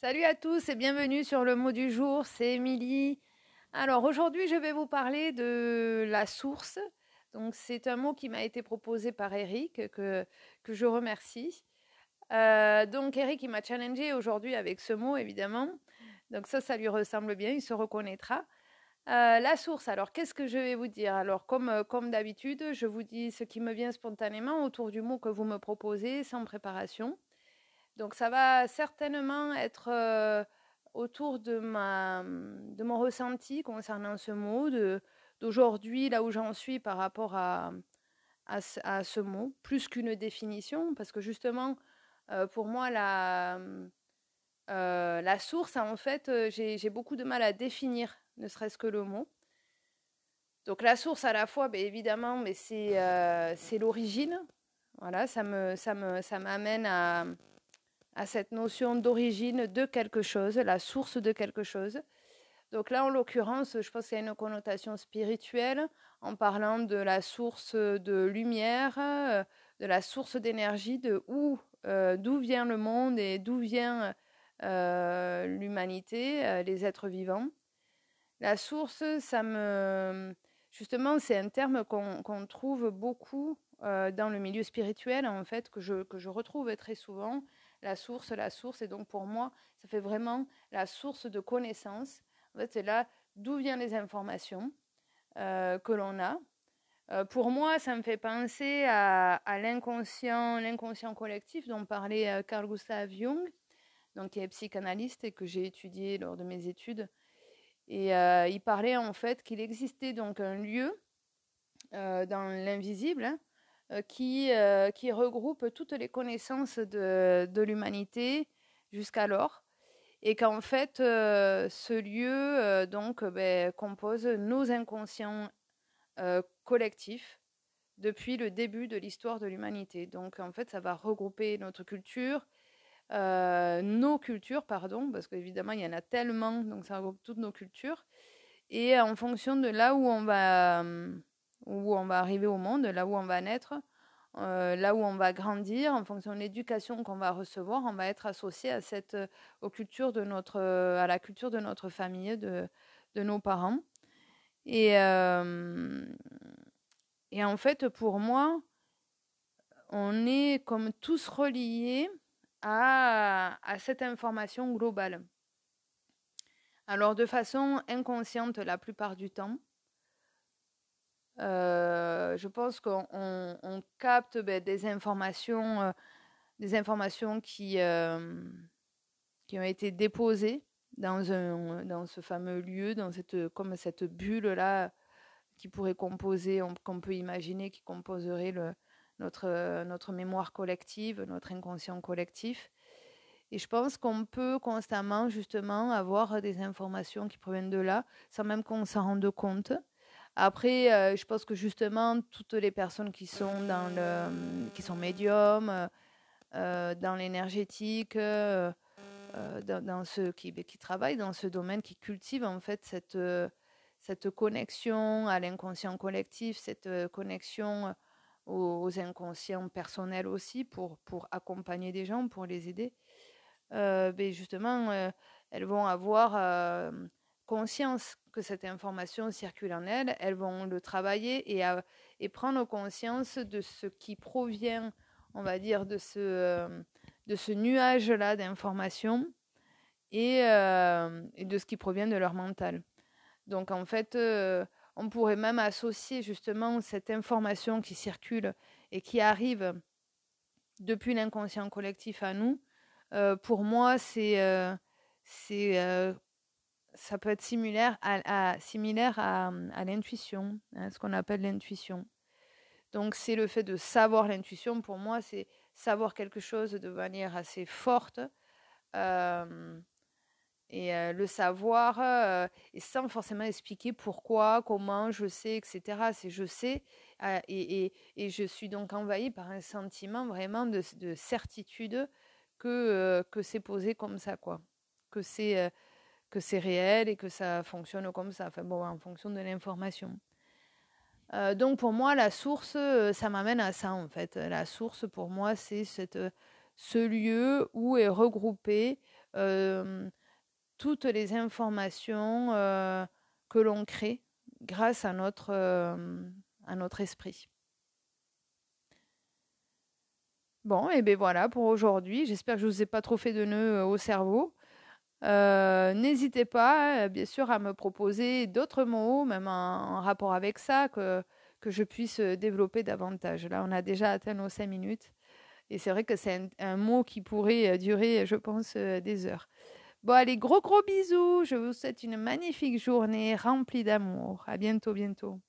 Salut à tous et bienvenue sur le mot du jour, c'est Émilie. Alors aujourd'hui je vais vous parler de la source. Donc c'est un mot qui m'a été proposé par Eric que, que je remercie. Euh, donc Eric il m'a challengé aujourd'hui avec ce mot évidemment. Donc ça ça lui ressemble bien, il se reconnaîtra. Euh, la source, alors qu'est-ce que je vais vous dire? Alors comme, euh, comme d'habitude, je vous dis ce qui me vient spontanément autour du mot que vous me proposez sans préparation. Donc ça va certainement être autour de, ma, de mon ressenti concernant ce mot, d'aujourd'hui, là où j'en suis par rapport à, à, ce mot, plus qu'une définition, parce que justement, pour moi, la, euh, la source, en fait, j'ai beaucoup de mal à définir, ne serait-ce que le mot. Donc la source à la fois, bien évidemment, mais c'est l'origine. Voilà, ça me ça me ça m'amène à à cette notion d'origine de quelque chose, la source de quelque chose. Donc là, en l'occurrence, je pense qu'il y a une connotation spirituelle en parlant de la source de lumière, de la source d'énergie, de où, euh, d'où vient le monde et d'où vient euh, l'humanité, euh, les êtres vivants. La source, ça me, justement, c'est un terme qu'on trouve beaucoup dans le milieu spirituel, en fait, que je, que je retrouve très souvent la source, la source. Et donc pour moi, ça fait vraiment la source de connaissance. En fait, c'est là d'où viennent les informations euh, que l'on a. Euh, pour moi, ça me fait penser à, l'inconscient, l'inconscient collectif dont parlait euh, Carl Gustav Jung, donc qui est psychanalyste et que j'ai étudié lors de mes études. Et il parlait en fait qu'il existait donc un lieu dans l'invisible hein, qui, euh, qui regroupe toutes les connaissances de, l'humanité jusqu'alors et qu'en fait euh, ce lieu donc ben, compose nos inconscients collectifs depuis le début de l'histoire de l'humanité. Donc en fait ça va regrouper notre culture, nos cultures pardon, parce qu'évidemment il y en a tellement, donc ça regroupe toutes nos cultures. Et en fonction de là où on va où on va arriver au monde, là où on va naître, euh, là où on va grandir, en fonction de l'éducation qu'on va recevoir, on va être associé à cette, euh, aux cultures de notre, euh, à la culture de notre famille, de, de nos parents. Et, et en fait, pour moi, on est comme tous reliés à, à cette information globale. Alors de façon inconsciente la plupart du temps, euh, je pense qu'on capte ben, des informations, euh, des informations qui, euh, qui ont été déposées dans, ce fameux lieu, dans cette, comme cette bulle-là qui pourrait composer, qu'on peut imaginer qui composerait notre, notre mémoire collective, notre inconscient collectif. Et je pense qu'on peut constamment, justement, avoir des informations qui proviennent de là, sans même qu'on s'en rende compte. Après, euh, je pense que justement, toutes les personnes qui sont dans le, qui sont médiums, euh, dans l'énergétique, euh, dans, ceux qui, qui travaillent dans ce domaine, qui cultivent en fait cette, cette connexion à l'inconscient collectif, cette connexion aux, inconscients personnels aussi pour, pour accompagner des gens, pour les aider, ben justement, elles vont avoir conscience que cette information circule en elles, elles vont le travailler et, et prendre conscience de ce qui provient, on va dire, de ce, euh, de ce nuage-là d'informations et, euh, et, de ce qui provient de leur mental. Donc en fait, euh, on pourrait même associer justement cette information qui circule et qui arrive depuis l'inconscient collectif à nous. pour moi, c'est c'est ça peut être similaire à, similaire à, à l'intuition, hein, ce qu'on appelle l'intuition. Donc c'est le fait de savoir l'intuition, pour moi, c'est savoir quelque chose de manière assez forte. Euh, et euh, le savoir, euh, et sans forcément expliquer pourquoi, comment, je sais, etc. C'est je sais, et, et, et, je suis donc envahie par un sentiment vraiment de, de certitude que, que c'est posé comme ça, quoi. Que c'est que c'est réel et que ça fonctionne comme ça, enfin bon, en fonction de l'information. Euh, donc pour moi, la source, euh, ça m'amène à ça en fait. La source pour moi, c'est cette, ce lieu où est regroupé toutes les informations que l'on crée grâce à notre, à notre esprit. Bon, et bien voilà pour aujourd'hui. J'espère que je ne vous ai pas trop fait de nœuds au cerveau. N'hésitez pas, bien sûr, à me proposer d'autres mots, même en, rapport avec ça, que, que je puisse développer davantage. Là, on a déjà atteint nos cinq minutes. Et c'est vrai que c'est un, mot qui pourrait durer, je pense, des heures. Bon, allez, gros gros bisous. Je vous souhaite une magnifique journée remplie d'amour. À bientôt, bientôt.